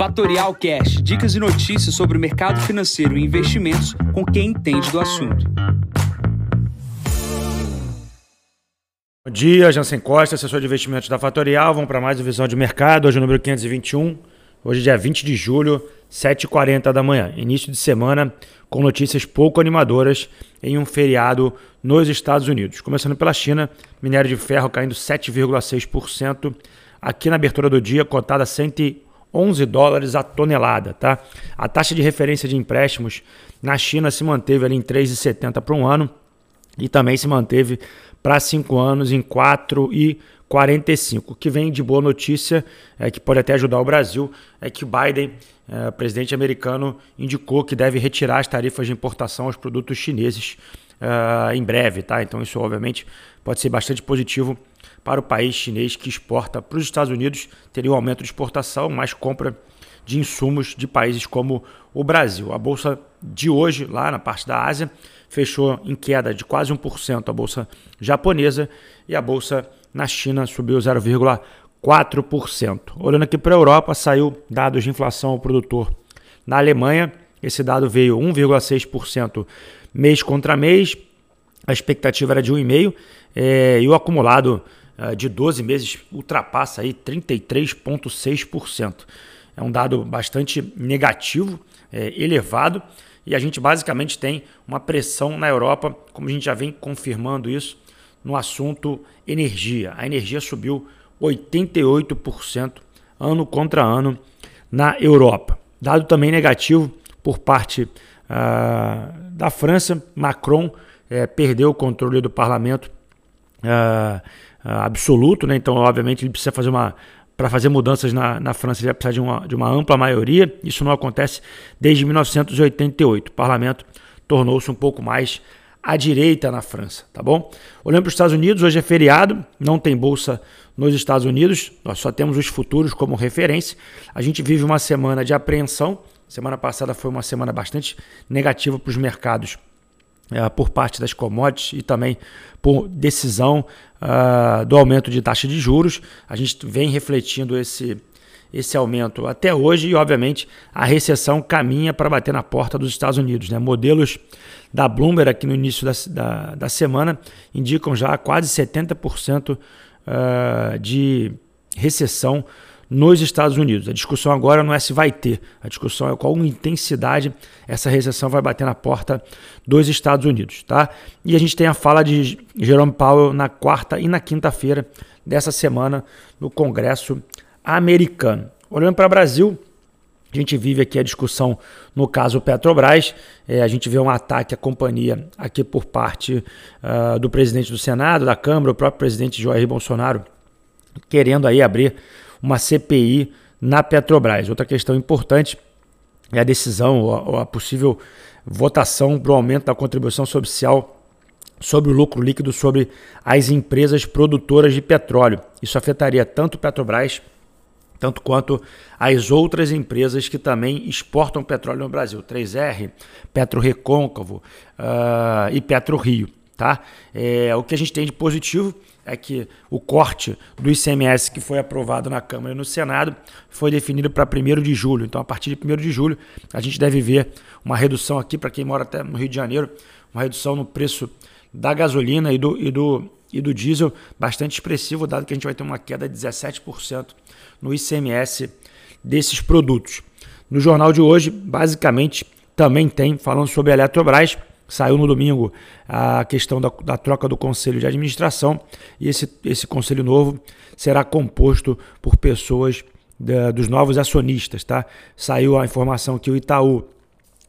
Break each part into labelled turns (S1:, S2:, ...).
S1: Fatorial Cash, dicas e notícias sobre o mercado financeiro e investimentos com quem entende do assunto.
S2: Bom dia, Jansen Costa, assessor de investimentos da Fatorial. Vamos para mais uma visão de mercado, hoje o número 521. Hoje, dia 20 de julho, 7h40 da manhã. Início de semana com notícias pouco animadoras em um feriado nos Estados Unidos. Começando pela China, minério de ferro caindo 7,6%. Aqui na abertura do dia, cotada a 111 dólares a tonelada. Tá? A taxa de referência de empréstimos na China se manteve ali em 3,70 para um ano e também se manteve para cinco anos em 4,45. O que vem de boa notícia, é que pode até ajudar o Brasil, é que o Biden, é, presidente americano, indicou que deve retirar as tarifas de importação aos produtos chineses uh, em breve. Tá? Então isso obviamente pode ser bastante positivo para o país chinês que exporta para os Estados Unidos, teria um aumento de exportação, mais compra de insumos de países como o Brasil. A bolsa de hoje, lá na parte da Ásia, fechou em queda de quase 1% a bolsa japonesa e a bolsa na China subiu 0,4%. Olhando aqui para a Europa, saiu dados de inflação ao produtor na Alemanha. Esse dado veio 1,6% mês contra mês. A expectativa era de 1,5% é, e o acumulado uh, de 12 meses ultrapassa aí 33,6%. É um dado bastante negativo, é, elevado, e a gente basicamente tem uma pressão na Europa, como a gente já vem confirmando isso, no assunto energia. A energia subiu 88% ano contra ano na Europa. Dado também negativo por parte uh, da França, Macron uh, perdeu o controle do parlamento uh, absoluto, né? então obviamente ele precisa fazer uma para fazer mudanças na, na França, ele vai precisar de uma, de uma ampla maioria. Isso não acontece desde 1988. O parlamento tornou-se um pouco mais à direita na França, tá bom? Olhando para os Estados Unidos, hoje é feriado, não tem bolsa nos Estados Unidos, nós só temos os futuros como referência. A gente vive uma semana de apreensão. Semana passada foi uma semana bastante negativa para os mercados é, por parte das commodities e também por decisão uh, do aumento de taxa de juros. A gente vem refletindo esse, esse aumento até hoje e, obviamente, a recessão caminha para bater na porta dos Estados Unidos. Né? Modelos da Bloomberg aqui no início da, da, da semana indicam já quase 70% uh, ah, de recessão nos Estados Unidos. A discussão agora não é se vai ter, a discussão é qual intensidade essa recessão vai bater na porta dos Estados Unidos, tá? E a gente tem a fala de Jerome Powell na quarta e na quinta-feira dessa semana no Congresso americano. Olhando para o Brasil, a gente vive aqui a discussão no caso Petrobras. É, a gente vê um ataque à companhia aqui por parte uh, do presidente do Senado, da Câmara, o próprio presidente Jair Bolsonaro, querendo aí abrir uma CPI na Petrobras. Outra questão importante é a decisão ou a, possível votação para o aumento da contribuição social sobre o lucro líquido sobre as empresas produtoras de petróleo. Isso afetaria tanto Petrobras tanto quanto as outras empresas que também exportam petróleo no Brasil, 3R, Petro Recôncavo uh, e Petro Rio. Tá? É, o que a gente tem de positivo é que o corte do ICMS que foi aprovado na Câmara e no Senado foi definido para 1 de julho. Então, a partir de 1 de julho, a gente deve ver uma redução aqui, para quem mora até no Rio de Janeiro, uma redução no preço da gasolina e do, e do, e do diesel bastante expressivo, dado que a gente vai ter uma queda de 17% no ICMS desses produtos. No jornal de hoje, basicamente, também tem, falando sobre a Eletrobras, Saiu no domingo a questão da, da, troca do conselho de administração e esse, esse conselho novo será composto por pessoas da, dos novos acionistas. Tá? Saiu a informação que o Itaú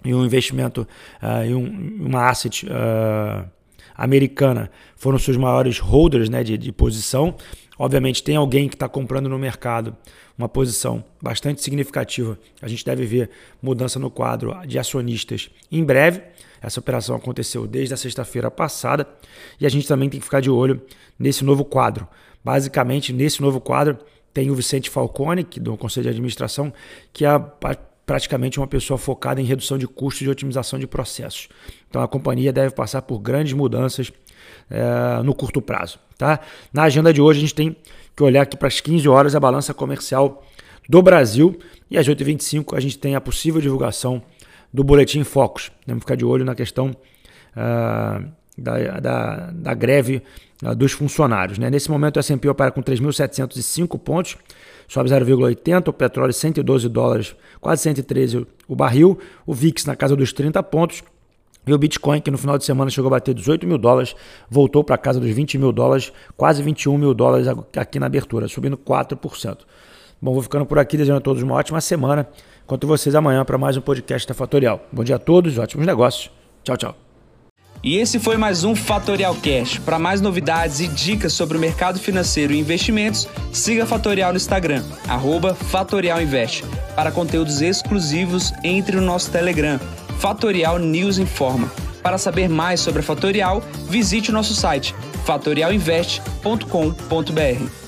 S2: e um investimento uh, em um, uma asset uh, americana foram seus maiores holders né, de, de posição. Obviamente, tem alguém que está comprando no mercado uma posição bastante significativa. A gente deve ver mudança no quadro de acionistas em breve. Essa operação aconteceu desde a sexta-feira passada e a gente também tem que ficar de olho nesse novo quadro. Basicamente, nesse novo quadro, tem o Vicente Falcone, que do Conselho de Administração, que é praticamente uma pessoa focada em redução de custos e otimização de processos. Então a companhia deve passar por grandes mudanças é, no curto prazo. Tá? Na agenda de hoje, a gente tem que olhar aqui para as 15 horas a balança comercial do Brasil. E às 8h25 a gente tem a possível divulgação do Boletim Focus. Vamos ficar de olho na questão uh, da, da, da, greve uh, dos funcionários. Né? Nesse momento o S&P opera com 3.705 pontos, sobe 0,80, o petróleo 112 dólares, quase 113 o barril, o VIX na casa dos 30 pontos, e o Bitcoin, que no final de semana chegou a bater 18 mil dólares, voltou para casa dos 20 mil dólares, quase 21 mil dólares aqui na abertura, subindo 4%. Bom, vou ficando por aqui, desejando a todos uma ótima semana. Conto vocês amanhã para mais um podcast da Fatorial. Bom dia a todos, ótimos negócios. Tchau, tchau.
S1: E esse foi mais um Fatorial Cash. Para mais novidades e dicas sobre o mercado financeiro e investimentos, siga a Fatorial no Instagram, @fatorialinvest. Para conteúdos exclusivos, entre no nosso Telegram, Fatorial News Informa. Para saber mais sobre a Fatorial, visite o nosso site fatorialinvest.com.br.